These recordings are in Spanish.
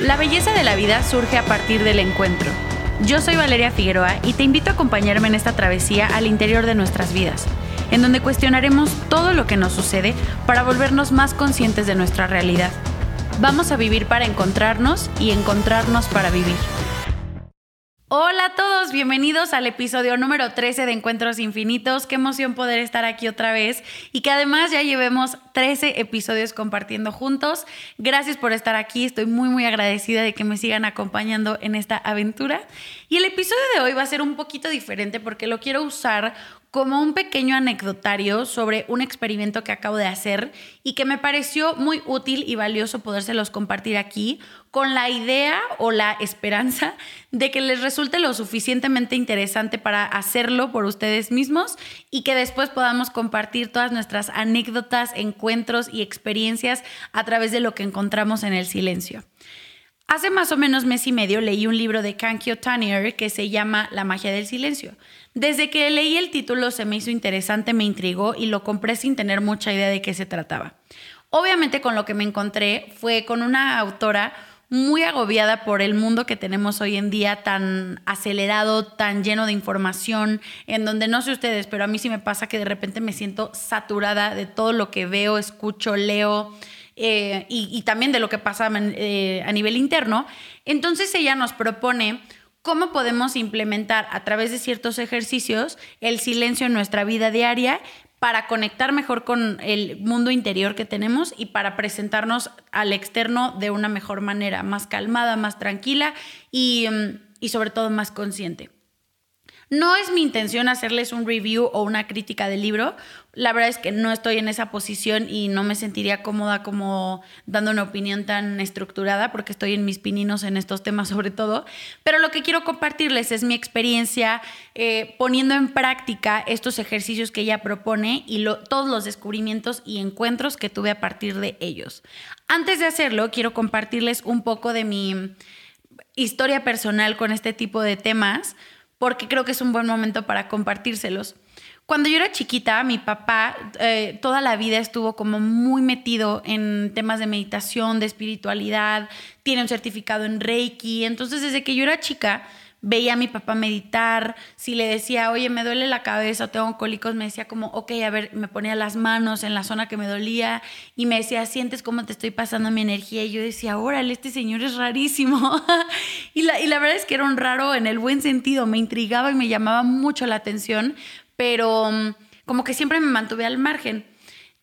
La belleza de la vida surge a partir del encuentro. Yo soy Valeria Figueroa y te invito a acompañarme en esta travesía al interior de nuestras vidas, en donde cuestionaremos todo lo que nos sucede para volvernos más conscientes de nuestra realidad. Vamos a vivir para encontrarnos y encontrarnos para vivir. Hola a todos, bienvenidos al episodio número 13 de Encuentros Infinitos. Qué emoción poder estar aquí otra vez y que además ya llevemos 13 episodios compartiendo juntos. Gracias por estar aquí, estoy muy muy agradecida de que me sigan acompañando en esta aventura. Y el episodio de hoy va a ser un poquito diferente porque lo quiero usar como un pequeño anecdotario sobre un experimento que acabo de hacer y que me pareció muy útil y valioso podérselos compartir aquí con la idea o la esperanza de que les resulte lo suficientemente interesante para hacerlo por ustedes mismos y que después podamos compartir todas nuestras anécdotas, encuentros y experiencias a través de lo que encontramos en el silencio. Hace más o menos mes y medio leí un libro de Kankyo Tanier que se llama La magia del silencio. Desde que leí el título se me hizo interesante, me intrigó y lo compré sin tener mucha idea de qué se trataba. Obviamente con lo que me encontré fue con una autora muy agobiada por el mundo que tenemos hoy en día, tan acelerado, tan lleno de información, en donde no sé ustedes, pero a mí sí me pasa que de repente me siento saturada de todo lo que veo, escucho, leo eh, y, también de lo que pasa eh, a nivel interno. Entonces ella nos propone cómo podemos implementar a través de ciertos ejercicios el silencio en nuestra vida diaria para conectar mejor con el mundo interior que tenemos y para presentarnos al externo de una mejor manera, más calmada, más tranquila y, mm, y sobre todo más consciente. No es mi intención hacerles un review o una crítica del libro. La verdad es que no estoy en esa posición y no me sentiría cómoda como dando una opinión tan estructurada porque estoy en mis pininos en estos temas sobre todo. Pero lo que quiero compartirles es mi experiencia eh, poniendo en práctica estos ejercicios que ella propone y todos los descubrimientos y encuentros que tuve a partir de ellos. Antes de hacerlo, quiero compartirles un poco de mi historia personal con este tipo de temas porque creo que es un buen momento para compartírselos. Cuando yo era chiquita, mi papá eh, toda la vida estuvo como muy metido en temas de meditación, de espiritualidad, tiene un certificado en Reiki, entonces desde que yo era chica, veía a mi papá meditar, si le decía, oye, me duele la cabeza, tengo cólicos, me decía como, ok, a ver, me ponía las manos en la zona que me dolía y me decía, sientes cómo te estoy pasando mi energía. Y yo decía, órale, este señor es rarísimo. y, la, y la verdad es que era un raro en el buen sentido, me intrigaba y me llamaba mucho la atención, pero mm, como que siempre me mantuve al margen.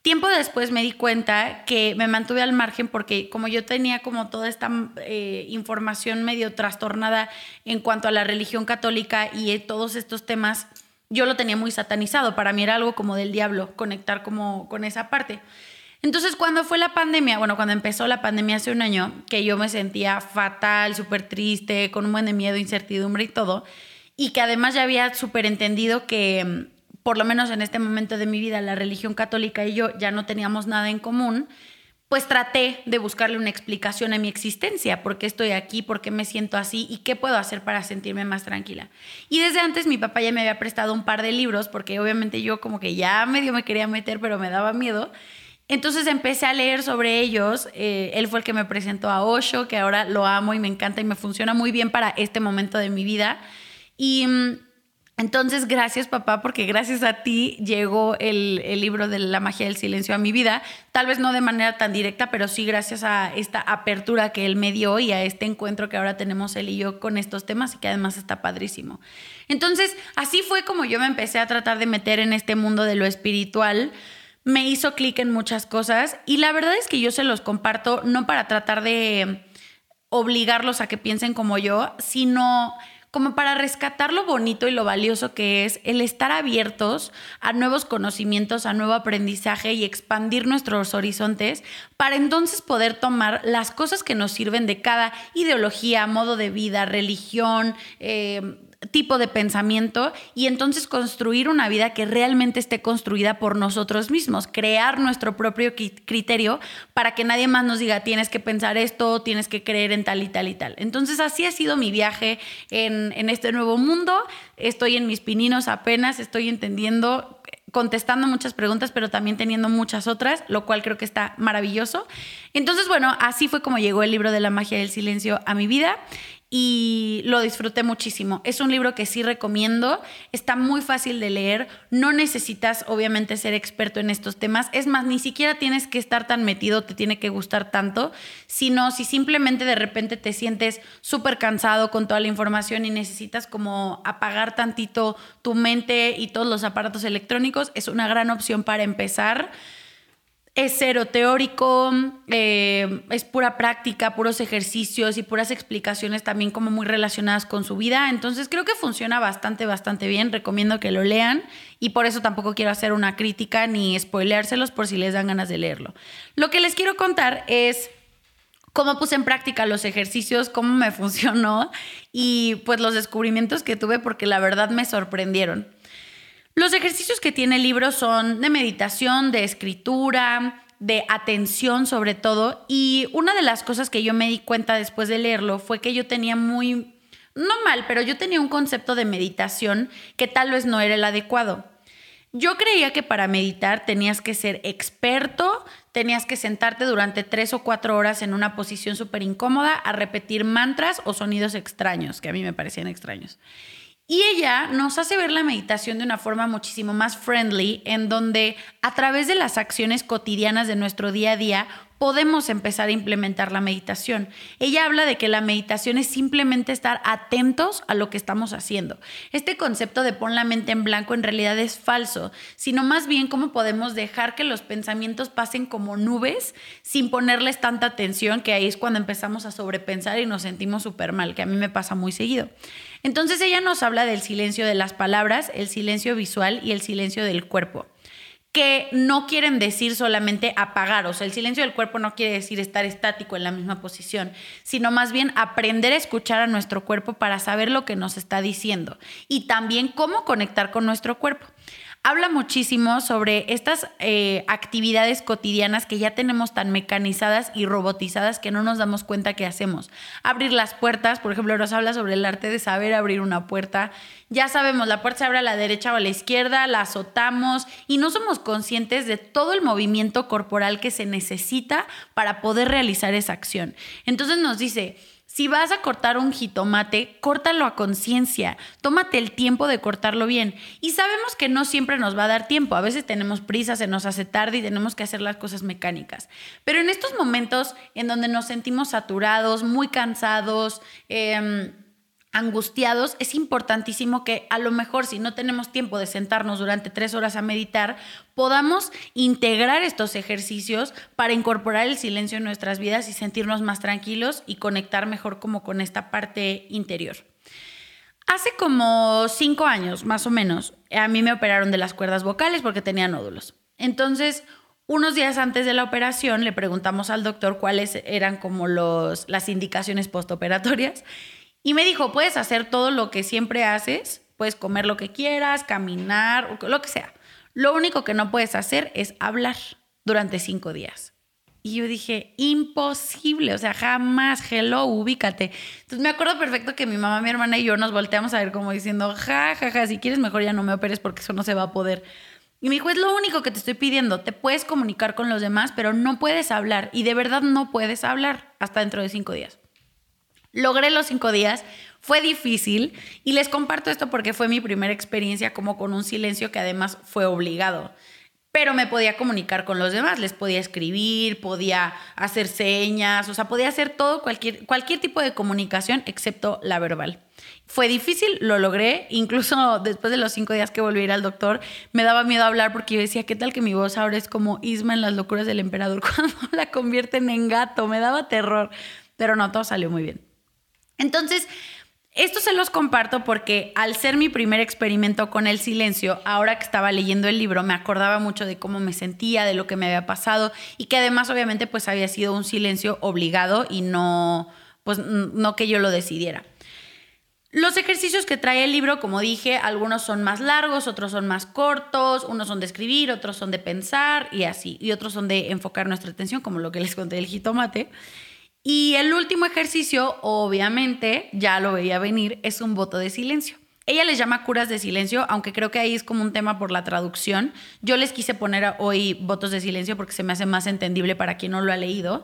Tiempo después me di cuenta que me mantuve al margen porque como yo tenía como toda esta eh, información medio trastornada en cuanto a la religión católica y eh, todos estos temas, yo lo tenía muy satanizado. Para mí era algo como del diablo, conectar como con esa parte. Entonces cuando fue la pandemia, bueno, cuando empezó la pandemia hace un año, que yo me sentía fatal, súper triste, con un buen de miedo, incertidumbre y todo, y que además ya había súper entendido que por lo menos en este momento de mi vida, la religión católica y yo ya no teníamos nada en común, pues traté de buscarle una explicación a mi existencia, por qué estoy aquí, por qué me siento así y qué puedo hacer para sentirme más tranquila. Y desde antes mi papá ya me había prestado un par de libros, porque obviamente yo como que ya medio me quería meter, pero me daba miedo. Entonces empecé a leer sobre ellos. Eh, él fue el que me presentó a Osho, que ahora lo amo y me encanta y me funciona muy bien para este momento de mi vida. Y mm, entonces, gracias papá, porque gracias a ti llegó el, libro de la magia del silencio a mi vida. Tal vez no de manera tan directa, pero sí gracias a esta apertura que él me dio y a este encuentro que ahora tenemos él y yo con estos temas y que además está padrísimo. Entonces, así fue como yo me empecé a tratar de meter en este mundo de lo espiritual. Me hizo clic en muchas cosas y la verdad es que yo se los comparto no para tratar de obligarlos a que piensen como yo, sino como para rescatar lo bonito y lo valioso que es el estar abiertos a nuevos conocimientos, a nuevo aprendizaje y expandir nuestros horizontes para entonces poder tomar las cosas que nos sirven de cada ideología, modo de vida, religión, eh, tipo de pensamiento y entonces construir una vida que realmente esté construida por nosotros mismos, crear nuestro propio criterio para que nadie más nos diga tienes que pensar esto, tienes que creer en tal y tal y tal. Entonces así ha sido mi viaje en, en este nuevo mundo, estoy en mis pininos apenas, estoy entendiendo contestando muchas preguntas, pero también teniendo muchas otras, lo cual creo que está maravilloso. Entonces, bueno, así fue como llegó el libro de la magia del silencio a mi vida y lo disfruté muchísimo. Es un libro que sí recomiendo, está muy fácil de leer, no necesitas obviamente ser experto en estos temas, es más, ni siquiera tienes que estar tan metido, te tiene que gustar tanto, sino si simplemente de repente te sientes súper cansado con toda la información y necesitas como apagar tantito tu mente y todos los aparatos electrónicos, es una gran opción para empezar es cero teórico, eh, es pura práctica, puros ejercicios y puras explicaciones también como muy relacionadas con su vida. Entonces creo que funciona bastante, bastante bien. Recomiendo que lo lean y por eso tampoco quiero hacer una crítica ni spoileárselos por si les dan ganas de leerlo. Lo que les quiero contar es cómo puse en práctica los ejercicios, cómo me funcionó y pues los descubrimientos que tuve porque la verdad me sorprendieron. Los ejercicios que tiene el libro son de meditación, de escritura, de atención sobre todo. Y una de las cosas que yo me di cuenta después de leerlo fue que yo tenía muy, no mal, pero yo tenía un concepto de meditación que tal vez no era el adecuado. Yo creía que para meditar tenías que ser experto, tenías que sentarte durante tres o cuatro horas en una posición súper incómoda a repetir mantras o sonidos extraños, que a mí me parecían extraños. Y ella nos hace ver la meditación de una forma muchísimo más friendly, en donde a través de las acciones cotidianas de nuestro día a día podemos empezar a implementar la meditación. Ella habla de que la meditación es simplemente estar atentos a lo que estamos haciendo. Este concepto de pon la mente en blanco en realidad es falso, sino más bien cómo podemos dejar que los pensamientos pasen como nubes sin ponerles tanta atención, que ahí es cuando empezamos a sobrepensar y nos sentimos súper mal, que a mí me pasa muy seguido. Entonces ella nos habla del silencio de las palabras, el silencio visual y el silencio del cuerpo que no quieren decir solamente apagar, o sea, el silencio del cuerpo no quiere decir estar estático en la misma posición, sino más bien aprender a escuchar a nuestro cuerpo para saber lo que nos está diciendo y también cómo conectar con nuestro cuerpo habla muchísimo sobre estas eh, actividades cotidianas que ya tenemos tan mecanizadas y robotizadas que no nos damos cuenta que hacemos. Abrir las puertas, por ejemplo, nos habla sobre el arte de saber abrir una puerta. Ya sabemos, la puerta se abre a la derecha o a la izquierda, la azotamos y no somos conscientes de todo el movimiento corporal que se necesita para poder realizar esa acción. Entonces nos dice, si vas a cortar un jitomate, córtalo a conciencia, tómate el tiempo de cortarlo bien. Y sabemos que no siempre nos va a dar tiempo, a veces tenemos prisa, se nos hace tarde y tenemos que hacer las cosas mecánicas. Pero en estos momentos en donde nos sentimos saturados, muy cansados, eh, angustiados, es importantísimo que a lo mejor si no tenemos tiempo de sentarnos durante tres horas a meditar, podamos integrar estos ejercicios para incorporar el silencio en nuestras vidas y sentirnos más tranquilos y conectar mejor como con esta parte interior. Hace como cinco años, más o menos, a mí me operaron de las cuerdas vocales porque tenía nódulos. Entonces, unos días antes de la operación le preguntamos al doctor cuáles eran como las indicaciones postoperatorias y me dijo, puedes hacer todo lo que siempre haces, puedes comer lo que quieras, caminar, lo que sea. Lo único que no puedes hacer es hablar durante cinco días. Y yo dije, imposible, o sea, jamás, hello, ubícate. Entonces me acuerdo perfecto que mi mamá, mi hermana y yo nos volteamos a ver como diciendo, ja, ja, ja, si quieres mejor ya no me operes porque eso no se va a poder. Y me dijo, es lo único que te estoy pidiendo, te puedes comunicar con los demás, pero no puedes hablar. Y de verdad no puedes hablar hasta dentro de cinco días. Logré los cinco días, fue difícil y les comparto esto porque fue mi primera experiencia como con un silencio que además fue obligado. Pero me podía comunicar con los demás, les podía escribir, podía hacer señas, o sea, podía hacer todo, cualquier, cualquier tipo de comunicación excepto la verbal. Fue difícil, lo logré, incluso después de los cinco días que volví a ir al doctor, me daba miedo hablar porque yo decía, ¿qué tal que mi voz ahora es como Isma en las locuras del emperador cuando la convierten en gato? Me daba terror, pero no, todo salió muy bien. Entonces, esto se los comparto porque al ser mi primer experimento con el silencio, ahora que estaba leyendo el libro, me acordaba mucho de cómo me sentía, de lo que me había pasado y que además obviamente pues había sido un silencio obligado y no, pues no que yo lo decidiera. Los ejercicios que trae el libro, como dije, algunos son más largos, otros son más cortos, unos son de escribir, otros son de pensar y así, y otros son de enfocar nuestra atención, como lo que les conté del jitomate. Y el último ejercicio, obviamente, ya lo veía venir, es un voto de silencio. ella les llama curas de silencio, aunque creo que ahí es como un tema por la traducción. Yo les quise poner hoy votos de silencio porque se me hace más entendible para quien no lo ha leído.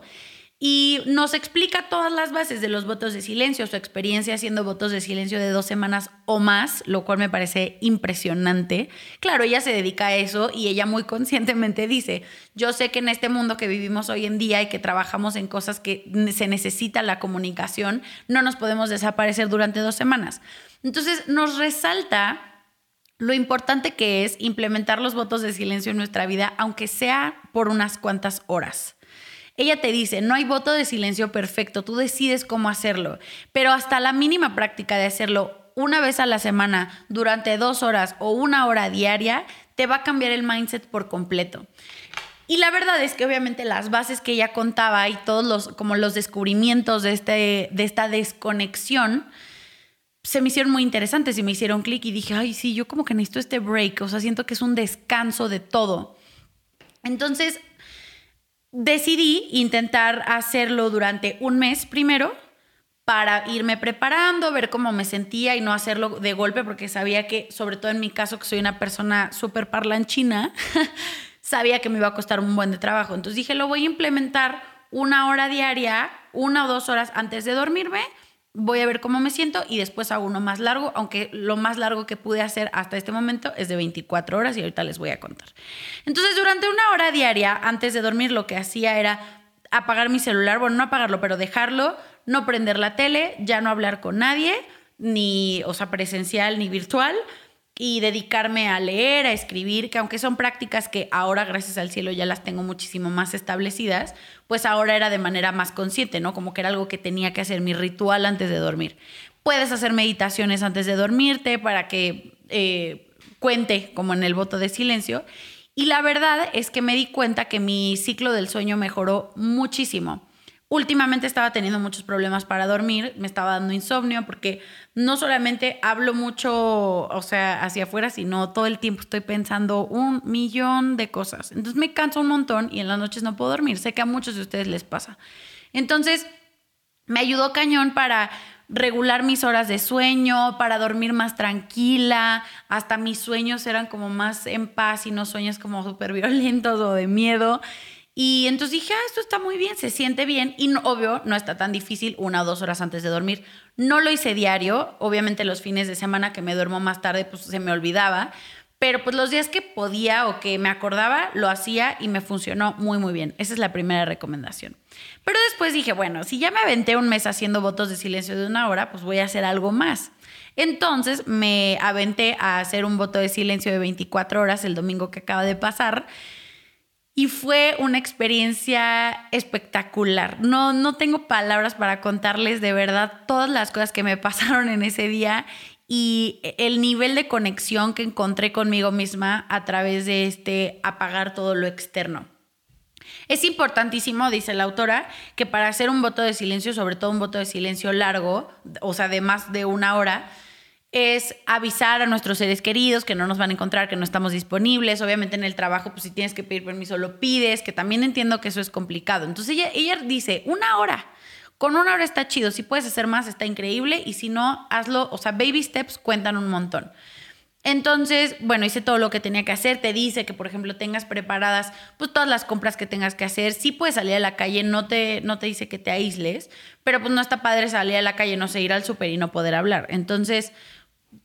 Y nos explica todas las bases de los votos de silencio, su experiencia haciendo votos de silencio de dos semanas o más, lo cual me parece impresionante. Claro, ella se dedica a eso y ella muy conscientemente dice, yo sé que en este mundo que vivimos hoy en día y que trabajamos en cosas que se necesita la comunicación, no nos podemos desaparecer durante dos semanas. Entonces nos resalta lo importante que es implementar los votos de silencio en nuestra vida, aunque sea por unas cuantas horas. Ella te dice, no hay voto de silencio perfecto, tú decides cómo hacerlo, pero hasta la mínima práctica de hacerlo una vez a la semana, durante dos horas o una hora diaria, te va a cambiar el mindset por completo. Y la verdad es que obviamente las bases que ella contaba y todos los, como los descubrimientos de, este, de esta desconexión, se me hicieron muy interesantes y me hicieron clic y dije, ay, sí, yo como que necesito este break, o sea, siento que es un descanso de todo. Entonces, decidí intentar hacerlo durante un mes primero para irme preparando, ver cómo me sentía y no hacerlo de golpe, porque sabía que, sobre todo en mi caso, que soy una persona súper parlanchina, sabía que me iba a costar un buen de trabajo. Entonces dije, lo voy a implementar una hora diaria, una o dos horas antes de dormirme voy a ver cómo me siento y después hago uno más largo, aunque lo más largo que pude hacer hasta este momento es de 24 horas y ahorita les voy a contar. Entonces, durante una hora diaria, antes de dormir, lo que hacía era apagar mi celular, bueno, no apagarlo, pero dejarlo, no prender la tele, ya no hablar con nadie, ni, o sea, presencial ni virtual, y dedicarme a leer, a escribir, que aunque son prácticas que ahora, gracias al cielo, ya las tengo muchísimo más establecidas, pues ahora era de manera más consciente, ¿no? Como que era algo que tenía que hacer mi ritual antes de dormir. Puedes hacer meditaciones antes de dormirte para que eh, cuente como en el voto de silencio. Y la verdad es que me di cuenta que mi ciclo del sueño mejoró muchísimo. Últimamente estaba teniendo muchos problemas para dormir, me estaba dando insomnio porque no solamente hablo mucho, o sea, hacia afuera, sino todo el tiempo estoy pensando un millón de cosas. Entonces me canso un montón y en las noches no puedo dormir. Sé que a muchos de ustedes les pasa. Entonces me ayudó cañón para regular mis horas de sueño, para dormir más tranquila, hasta mis sueños eran como más en paz y no sueños como súper violentos o de miedo. Y entonces dije, ah, esto está muy bien, se siente bien y obvio no está tan difícil una o dos horas antes de dormir. No lo hice diario, obviamente los fines de semana que me duermo más tarde pues se me olvidaba, pero pues los días que podía o que me acordaba lo hacía y me funcionó muy muy bien. Esa es la primera recomendación. Pero después dije, bueno, si ya me aventé un mes haciendo votos de silencio de una hora, pues voy a hacer algo más. Entonces me aventé a hacer un voto de silencio de 24 horas el domingo que acaba de pasar y fue una experiencia espectacular. No, no tengo palabras para contarles de verdad todas las cosas que me pasaron en ese día y el nivel de conexión que encontré conmigo misma a través de este apagar todo lo externo. Es importantísimo, dice la autora, que para hacer un voto de silencio, sobre todo un voto de silencio largo, o sea, de más de una hora, es avisar a nuestros seres queridos que no nos van a encontrar, que no estamos disponibles. Obviamente en el trabajo, pues si tienes que pedir permiso, lo pides, que también entiendo que eso es complicado. Entonces ella, ella dice, una hora. Con una hora está chido. Si puedes hacer más, está increíble. Y si no, hazlo. O sea, baby steps cuentan un montón. Entonces, bueno, hice todo lo que tenía que hacer. Te dice que, por ejemplo, tengas preparadas pues todas las compras que tengas que hacer. Sí puedes salir a la calle, no te, no te dice que te aísles, pero pues no está padre salir a la calle, no sé, ir al súper y no poder hablar. Entonces,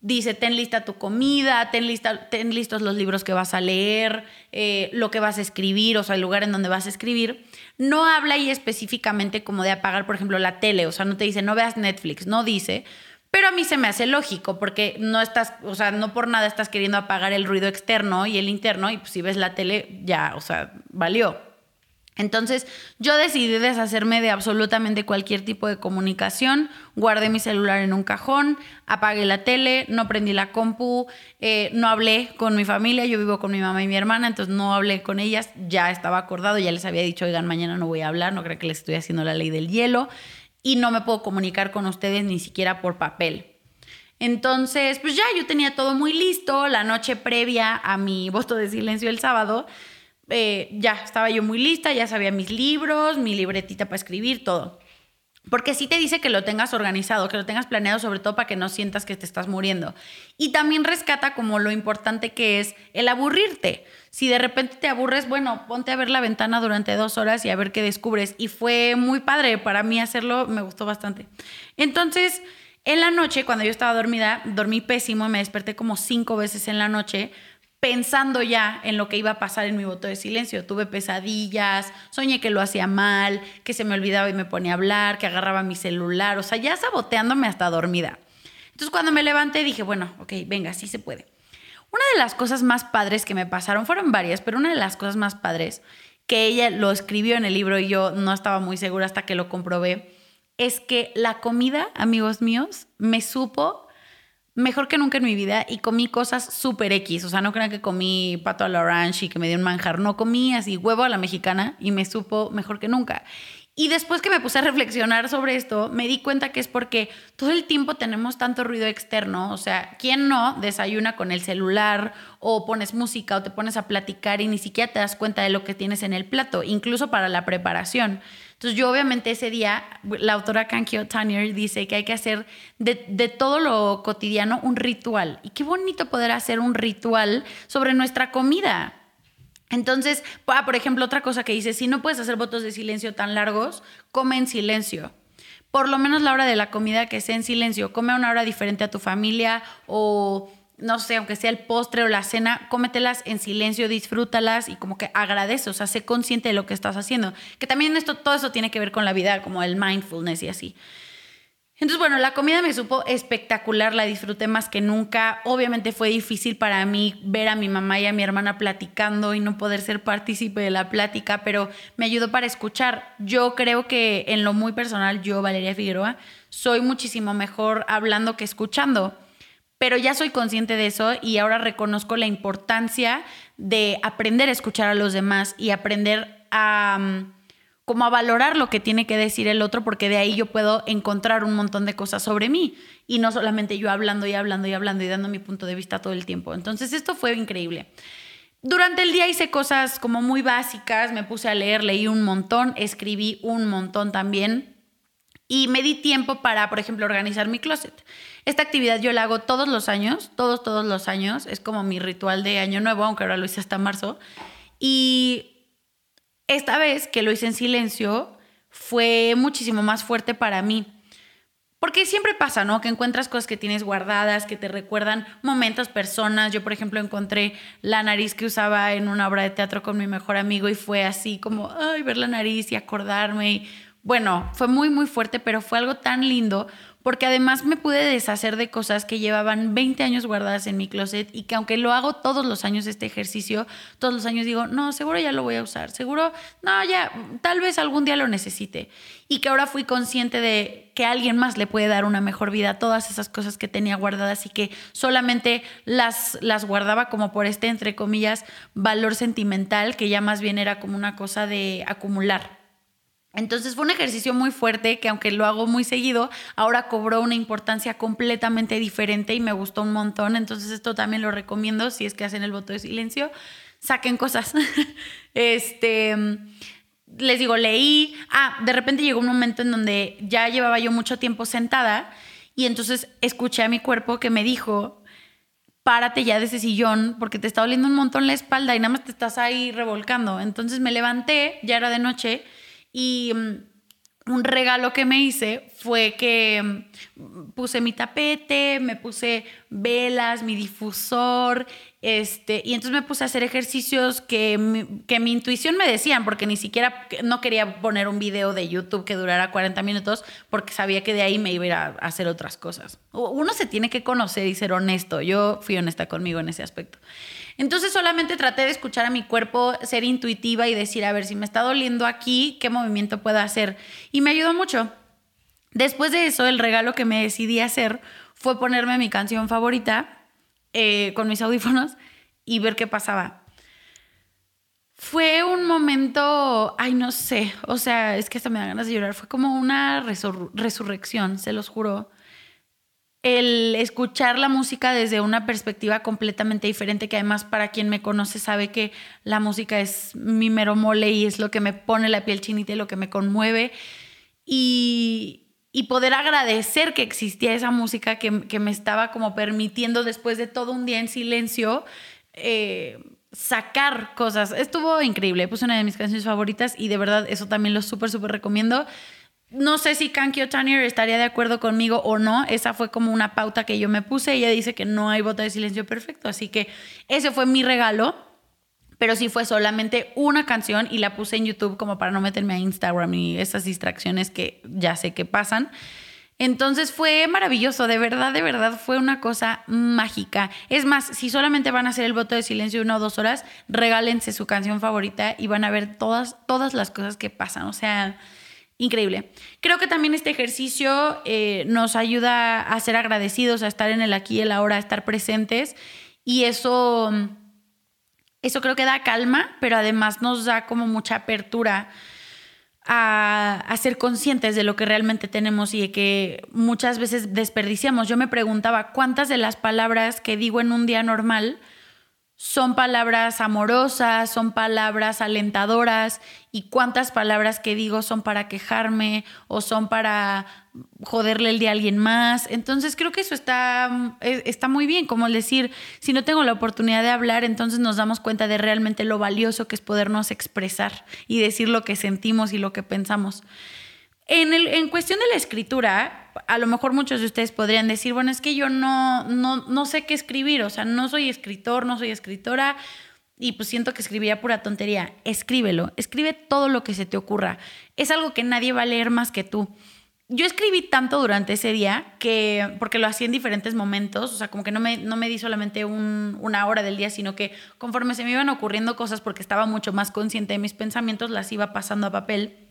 dice, ten lista tu comida, ten, lista, ten listos los libros que vas a leer, eh, lo que vas a escribir, o sea, el lugar en donde vas a escribir. No habla ahí específicamente como de apagar, por ejemplo, la tele, o sea, no te dice, no veas Netflix, no dice, pero a mí se me hace lógico porque no estás, o sea, no por nada estás queriendo apagar el ruido externo y el interno y pues si ves la tele, ya, o sea, valió. Entonces yo decidí deshacerme de absolutamente cualquier tipo de comunicación, guardé mi celular en un cajón, apagué la tele, no prendí la compu, eh, no hablé con mi familia, yo vivo con mi mamá y mi hermana, entonces no hablé con ellas, ya estaba acordado, ya les había dicho, oigan, mañana no voy a hablar, no creo que les estoy haciendo la ley del hielo y no me puedo comunicar con ustedes ni siquiera por papel. Entonces, pues ya yo tenía todo muy listo, la noche previa a mi voto de silencio el sábado eh, ya estaba yo muy lista, ya sabía mis libros, mi libretita para escribir, todo. Porque sí te dice que lo tengas organizado, que lo tengas planeado, sobre todo para que no sientas que te estás muriendo. Y también rescata como lo importante que es el aburrirte. Si de repente te aburres, bueno, ponte a ver la ventana durante dos horas y a ver qué descubres. Y fue muy padre para mí hacerlo, me gustó bastante. Entonces, en la noche, cuando yo estaba dormida, dormí pésimo, me desperté como cinco veces en la noche pensando ya en lo que iba a pasar en mi voto de silencio. Tuve pesadillas, soñé que lo hacía mal, que se me olvidaba y me ponía a hablar, que agarraba mi celular, o sea, ya saboteándome hasta dormida. Entonces cuando me levanté dije, bueno, ok, venga, sí se puede. Una de las cosas más padres que me pasaron, fueron varias, pero una de las cosas más padres que ella lo escribió en el libro y yo no estaba muy segura hasta que lo comprobé, es que la comida, amigos míos, me supo mejor que nunca en mi vida y comí cosas súper X. O sea, no crean que comí pato a la orange y que me dio un manjar. No, comí así huevo a la mexicana y me supo mejor que nunca. Y después que me puse a reflexionar sobre esto, me di cuenta que es porque todo el tiempo tenemos tanto ruido externo. O sea, ¿quién no desayuna con el celular o pones música o te pones a platicar y ni siquiera te das cuenta de lo que tienes en el plato, incluso para la preparación? Entonces yo obviamente ese día, la autora Kankyo Tanner dice que hay que hacer de, de, todo lo cotidiano un ritual. Y qué bonito poder hacer un ritual sobre nuestra comida. Entonces, ah, por ejemplo, otra cosa que dice, si no puedes hacer votos de silencio tan largos, come en silencio. Por lo menos la hora de la comida que sea en silencio. Come a una hora diferente a tu familia o no sé, aunque sea el postre o la cena, cómetelas en silencio, disfrútalas y como que agradece, o sea, sé consciente de lo que estás haciendo. Que también esto, todo eso tiene que ver con la vida, como el mindfulness y así. Entonces, bueno, la comida me supo espectacular, la disfruté más que nunca. Obviamente fue difícil para mí ver a mi mamá y a mi hermana platicando y no poder ser partícipe de la plática, pero me ayudó para escuchar. Yo creo que en lo muy personal, yo, Valeria Figueroa, soy muchísimo mejor hablando que escuchando pero ya soy consciente de eso y ahora reconozco la importancia de aprender a escuchar a los demás y aprender a mm, a valorar lo que tiene que decir el otro porque de ahí yo puedo encontrar un montón de cosas sobre mí y no solamente yo hablando y hablando y hablando y dando mi punto de vista todo el tiempo. Entonces esto fue increíble. Durante el día hice cosas como muy básicas, me puse a leer, leí un montón, escribí un montón también y me di tiempo para, por ejemplo, organizar mi closet. Esta actividad yo la hago todos los años, todos, todos los años. Es como mi ritual de año nuevo, aunque ahora lo hice hasta marzo. Y esta vez que lo hice en silencio fue muchísimo más fuerte para mí. Porque siempre pasa, ¿no? Que encuentras cosas que tienes guardadas, que te recuerdan momentos, personas. Yo, por ejemplo, encontré la nariz que usaba en una obra de teatro con mi mejor amigo y fue así como, ay, ver la nariz y acordarme. Bueno, fue muy, muy fuerte, pero fue algo tan lindo porque además me pude deshacer de cosas que llevaban 20 años guardadas en mi closet y que aunque lo hago todos los años este ejercicio, todos los años digo, no, seguro ya lo voy a usar, seguro, no, ya, tal vez algún día lo necesite. Y que ahora fui consciente de que alguien más le puede dar una mejor vida a todas esas cosas que tenía guardadas y que solamente las, las guardaba como por este, entre comillas, valor sentimental, que ya más bien era como una cosa de acumular. Entonces fue un ejercicio muy fuerte que aunque lo hago muy seguido, ahora cobró una importancia completamente diferente y me gustó un montón. Entonces esto también lo recomiendo si es que hacen el voto de silencio, saquen cosas. este, les digo, leí, ah, de repente llegó un momento en donde ya llevaba yo mucho tiempo sentada y entonces escuché a mi cuerpo que me dijo, párate ya de ese sillón porque te está doliendo un montón la espalda y nada más te estás ahí revolcando. Entonces me levanté, ya era de noche y mm, un regalo que me hice fue que mm, puse mi tapete, me puse velas, mi difusor, este, y entonces me puse a hacer ejercicios que mi, que mi intuición me decían, porque ni siquiera no quería poner un video de YouTube que durara 40 minutos, porque sabía que de ahí me iba a ir a hacer otras cosas. Uno se tiene que conocer y ser honesto. Yo fui honesta conmigo en ese aspecto. Entonces solamente traté de escuchar a mi cuerpo, ser intuitiva y decir, a ver, si me está doliendo aquí, ¿qué movimiento puedo hacer? Y me ayudó mucho. Después de eso, el regalo que me decidí hacer fue ponerme mi canción favorita eh, con mis audífonos y ver qué pasaba. Fue un momento, ay, no sé, o sea, es que hasta me da ganas de llorar. Fue como una resurrección, se los juro el escuchar la música desde una perspectiva completamente diferente, que además para quien me conoce sabe que la música es mi mero mole y es lo que me pone la piel chinita y lo que me conmueve. y, poder agradecer que existía esa música que, me estaba como permitiendo después de todo un día en silencio eh, sacar cosas. Estuvo increíble, puse una de mis canciones favoritas y de verdad eso también lo súper, súper recomiendo. No sé si Kankyo Tanier estaría de acuerdo conmigo o no. Esa fue como una pauta que yo me puse. Ella dice que no hay bota de silencio perfecto. Así que ese fue mi regalo. Pero sí fue solamente una canción y la puse en YouTube como para no meterme a Instagram y esas distracciones que ya sé que pasan. Entonces fue maravilloso, de verdad, de verdad fue una cosa mágica. Es más, si solamente van a hacer el voto de silencio una o dos horas, regálense su canción favorita y van a ver todas, todas las cosas que pasan. O sea, increíble. Creo que también este ejercicio eh, nos ayuda a ser agradecidos, a estar en el aquí y el ahora, a estar presentes y eso, eso creo que da calma, pero además nos da como mucha apertura a, ser conscientes de lo que realmente tenemos y de que muchas veces desperdiciamos. Yo me preguntaba cuántas de las palabras que digo en un día normal son palabras amorosas, son palabras alentadoras y cuántas palabras que digo son para quejarme o son para joderle el día a alguien más. Entonces creo que eso está, e, está muy bien, como decir, si no tengo la oportunidad de hablar, entonces nos damos cuenta de realmente lo valioso que es podernos expresar y decir lo que sentimos y lo que pensamos. En, cuestión de la escritura, a lo mejor muchos de ustedes podrían decir, bueno, es que yo no, no, no sé qué escribir, o sea, no soy escritor, no soy escritora, y pues siento que escribiría pura tontería. Escríbelo, escribe todo lo que se te ocurra. Es algo que nadie va a leer más que tú. Yo escribí tanto durante ese día que, porque lo hacía en diferentes momentos, o sea, como que no me, no me di solamente una hora del día, sino que conforme se me iban ocurriendo cosas, porque estaba mucho más consciente de mis pensamientos, las iba pasando a papel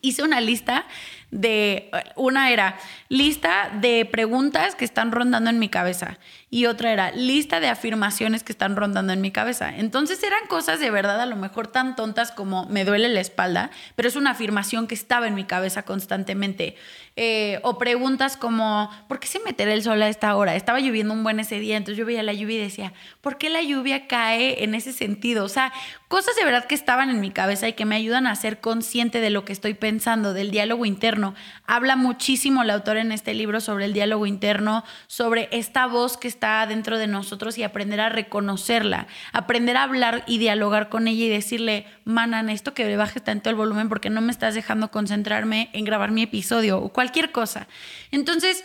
hice una lista de, una era lista de preguntas que están rondando en mi cabeza y otra era lista de afirmaciones que están rondando en mi cabeza. Entonces eran cosas de verdad a lo mejor tan tontas como me duele la espalda, pero es una afirmación que estaba en mi cabeza constantemente. Eh, o preguntas como, ¿por qué se meterá el sol a esta hora? Estaba lloviendo un buen ese día, entonces yo veía la lluvia y decía, ¿por qué la lluvia cae en ese sentido? O sea, cosas de verdad que estaban en mi cabeza y que me ayudan a ser consciente de lo que estoy pensando, del diálogo interno. Habla muchísimo el autor en este libro sobre el diálogo interno, sobre esta voz que está dentro de nosotros y aprender a reconocerla, aprender a hablar y dialogar con ella y decirle, manan, esto que le bajes tanto el volumen porque no me estás dejando concentrarme en grabar mi episodio o cualquier cosa. Entonces,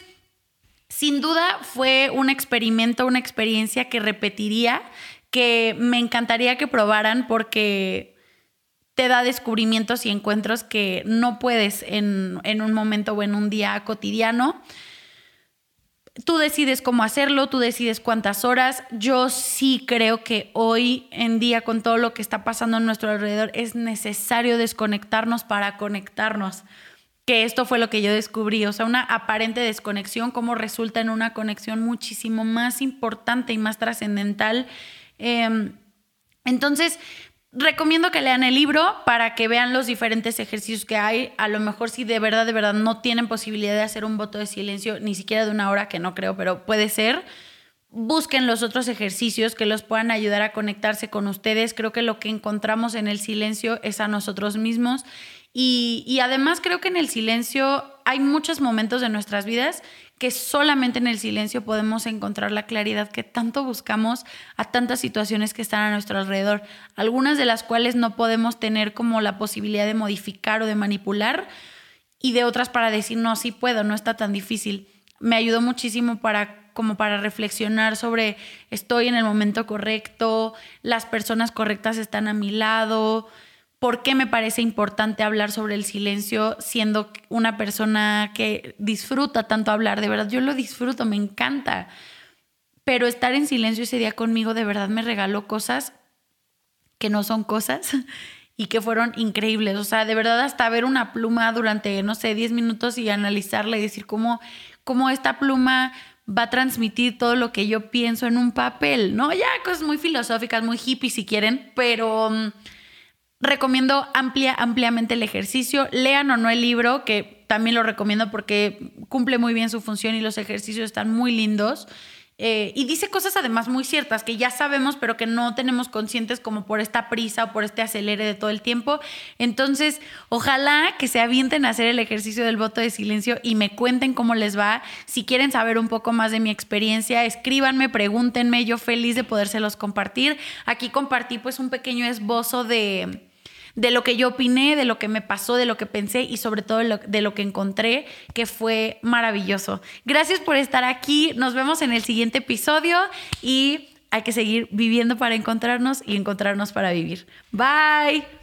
sin duda fue un experimento, una experiencia que repetiría, que me encantaría que probaran porque te da descubrimientos y encuentros que no puedes en, en un momento o en un día cotidiano. Tú decides cómo hacerlo, tú decides cuántas horas. Yo sí creo que hoy en día, con todo lo que está pasando a nuestro alrededor, es necesario desconectarnos para conectarnos que esto fue lo que yo descubrí, o sea, una aparente desconexión, como resulta en una conexión muchísimo más importante y más trascendental. Em, entonces, recomiendo que lean el libro para que vean los diferentes ejercicios que hay. A lo mejor si de verdad, de verdad no tienen posibilidad de hacer un voto de silencio, ni siquiera de una hora, que no creo, pero puede ser. Busquen los otros ejercicios que los puedan ayudar a conectarse con ustedes. Creo que lo que encontramos en el silencio es a nosotros mismos y, además creo que en el silencio hay muchos momentos de nuestras vidas que solamente en el silencio podemos encontrar la claridad que tanto buscamos a tantas situaciones que están a nuestro alrededor, algunas de las cuales no podemos tener como la posibilidad de modificar o de manipular y de otras para decir, no, sí puedo, no está tan difícil. Me ayudó muchísimo para como para reflexionar sobre estoy en el momento correcto, las personas correctas están a mi lado, por qué me parece importante hablar sobre el silencio siendo una persona que disfruta tanto hablar, de verdad, yo lo disfruto, me encanta. Pero estar en silencio ese día conmigo de verdad me regaló cosas que no son cosas y que fueron increíbles. O sea, de verdad hasta ver una pluma durante, no sé, 10 minutos y analizarla y decir cómo, cómo esta pluma va a transmitir todo lo que yo pienso en un papel, ¿no? Ya cosas muy filosóficas, muy hippies si quieren, pero mm, Recomiendo amplia, ampliamente el ejercicio. Lean o no el libro, que también lo recomiendo porque cumple muy bien su función y los ejercicios están muy lindos. Eh, y dice cosas además muy ciertas que ya sabemos, pero que no tenemos conscientes como por esta prisa o por este acelere de todo el tiempo. Entonces, ojalá que se avienten a hacer el ejercicio del voto de silencio y me cuenten cómo les va. Si quieren saber un poco más de mi experiencia, escríbanme, pregúntenme, yo feliz de podérselos compartir. Aquí compartí pues un pequeño esbozo de de lo que yo opiné, de lo que me pasó, de lo que pensé y sobre todo de lo, que encontré, que fue maravilloso. Gracias por estar aquí, nos vemos en el siguiente episodio y hay que seguir viviendo para encontrarnos y encontrarnos para vivir. Bye.